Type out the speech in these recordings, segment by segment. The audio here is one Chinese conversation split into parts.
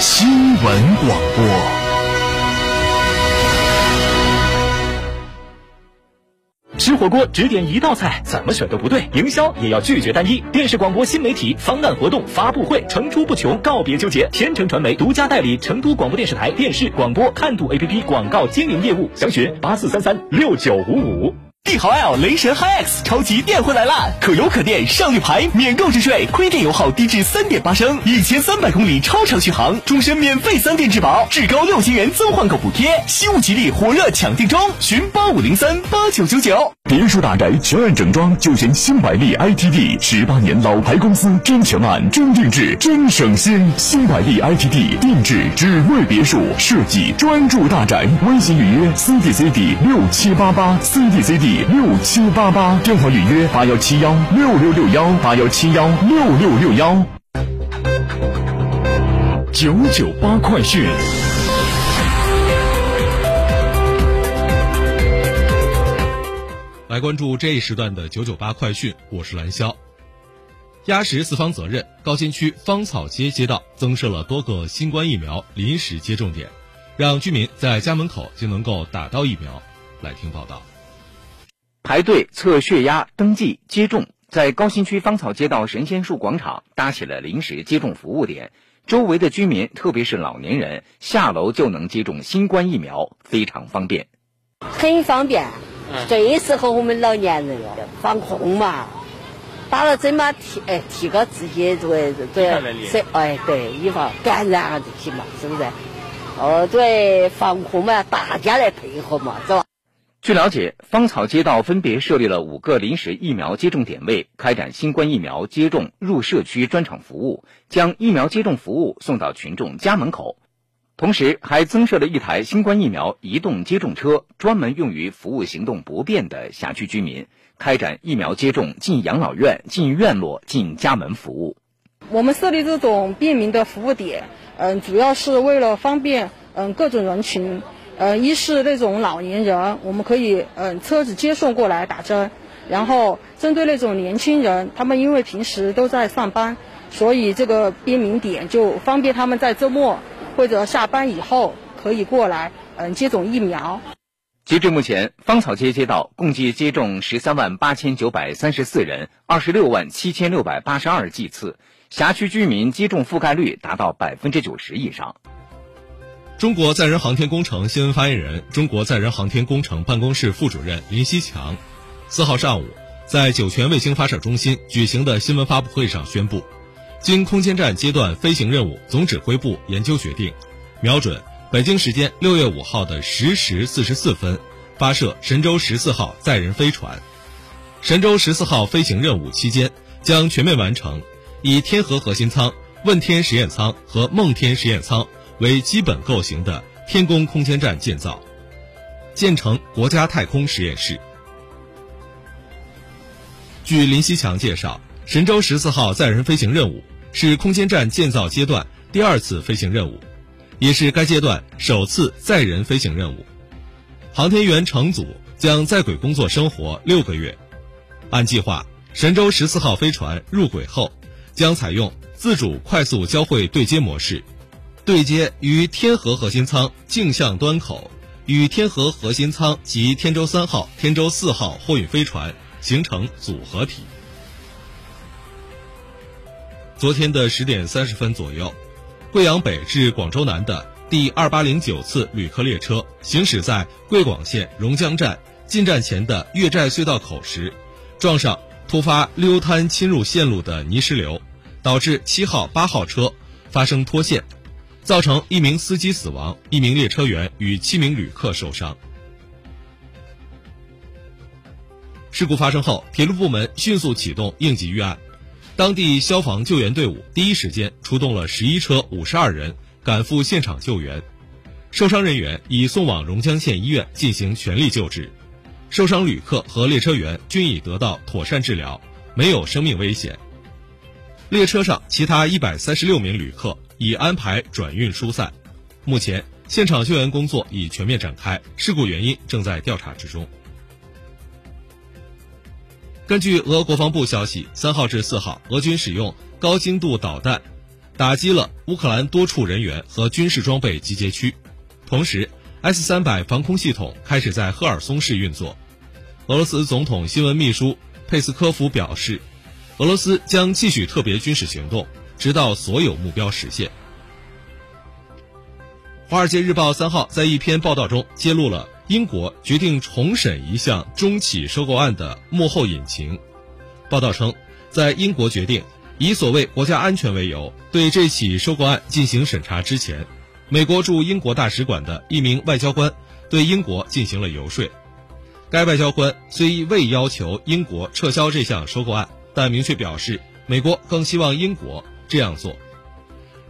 新闻广播。吃火锅只点一道菜，怎么选都不对。营销也要拒绝单一。电视广播新媒体方案活动发布会层出不穷，告别纠结。天成传媒独家代理成都广播电视台电视广播看度 APP 广告经营业务，详询八四三三六九五五。帝豪 L 雷神 HiX 超级电混来啦！可油可电上绿牌，免购置税，亏电油耗低至三点八升，一千三百公里超长续航，终身免费三电质保，至高六千元增换购补贴，西物吉利火热抢定中，寻八五零三八九九九。别墅大宅全案整装就选新百利 ITD，十八年老牌公司，真全案、真定制、真省心。新百利 ITD 定制只为别墅设计，专注大宅。微信预约 CDCD 六七八八 CDCD 六七八八，电话预约八幺七幺六六六幺八幺七幺六六六幺。九九八快讯。来关注这一时段的九九八快讯，我是蓝霄。压实四方责任，高新区芳草街街道增设了多个新冠疫苗临时接种点，让居民在家门口就能够打到疫苗。来听报道。排队测血压、登记、接种，在高新区芳草街道神仙树广场搭起了临时接种服务点，周围的居民，特别是老年人，下楼就能接种新冠疫苗，非常方便。很方便。最适合我们老年人了，防控嘛，打了针嘛，提哎提高自己这个这个哎对，预防感染啊这些嘛，是不是？哦对，防控嘛，大家来配合嘛，是吧？据了解，芳草街道分别设立了五个临时疫苗接种点位，开展新冠疫苗接种入社区专场服务，将疫苗接种服务送到群众家门口。同时，还增设了一台新冠疫苗移动接种车，专门用于服务行动不便的辖区居民，开展疫苗接种进养老院、进院落、进家门服务。我们设立这种便民的服务点，嗯，主要是为了方便嗯各种人群，嗯，一是那种老年人，我们可以嗯车子接送过来打针，然后针对那种年轻人，他们因为平时都在上班，所以这个便民点就方便他们在周末。或者下班以后可以过来，嗯，接种疫苗。截至目前，芳草街街道共计接种十三万八千九百三十四人，二十六万七千六百八十二剂次，辖区居民接种覆盖率达到百分之九十以上。中国载人航天工程新闻发言人、中国载人航天工程办公室副主任林希强，四号上午在酒泉卫星发射中心举行的新闻发布会上宣布。经空间站阶段飞行任务总指挥部研究决定，瞄准北京时间六月五号的十时四十四分，发射神舟十四号载人飞船。神舟十四号飞行任务期间，将全面完成以天河核心舱、问天实验舱和梦天实验舱为基本构型的天宫空间站建造，建成国家太空实验室。据林希强介绍。神舟十四号载人飞行任务是空间站建造阶段第二次飞行任务，也是该阶段首次载人飞行任务。航天员乘组将在轨工作生活六个月。按计划，神舟十四号飞船入轨后，将采用自主快速交会对接模式，对接于天河核心舱径向端口，与天河核心舱及天舟三号、天舟四号货运飞船形成组合体。昨天的十点三十分左右，贵阳北至广州南的第二八零九次旅客列车行驶在贵广线榕江站进站前的越寨隧道口时，撞上突发溜滩侵入线路的泥石流，导致七号、八号车发生脱线，造成一名司机死亡，一名列车员与七名旅客受伤。事故发生后，铁路部门迅速启动应急预案。当地消防救援队伍第一时间出动了十一车五十二人，赶赴现场救援，受伤人员已送往榕江县医院进行全力救治，受伤旅客和列车员均已得到妥善治疗，没有生命危险。列车上其他一百三十六名旅客已安排转运疏散，目前现场救援工作已全面展开，事故原因正在调查之中。根据俄国防部消息，三号至四号，俄军使用高精度导弹打击了乌克兰多处人员和军事装备集结区，同时 S 三百防空系统开始在赫尔松市运作。俄罗斯总统新闻秘书佩斯科夫表示，俄罗斯将继续特别军事行动，直到所有目标实现。《华尔街日报》三号在一篇报道中揭露了。英国决定重审一项中企收购案的幕后隐情。报道称，在英国决定以所谓国家安全为由对这起收购案进行审查之前，美国驻英国大使馆的一名外交官对英国进行了游说。该外交官虽未要求英国撤销这项收购案，但明确表示，美国更希望英国这样做。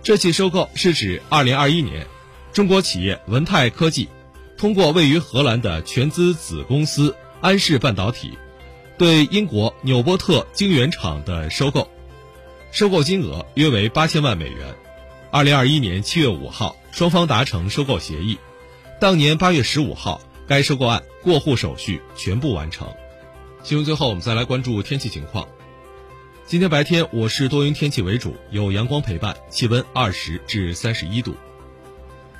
这起收购是指2021年，中国企业文泰科技。通过位于荷兰的全资子公司安氏半导体，对英国纽波特晶圆厂的收购，收购金额约为八千万美元。二零二一年七月五号，双方达成收购协议。当年八月十五号，该收购案过户手续全部完成。新闻最后，我们再来关注天气情况。今天白天我市多云天气为主，有阳光陪伴，气温二十至三十一度。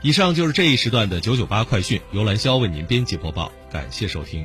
以上就是这一时段的九九八快讯，由兰肖为您编辑播报，感谢收听。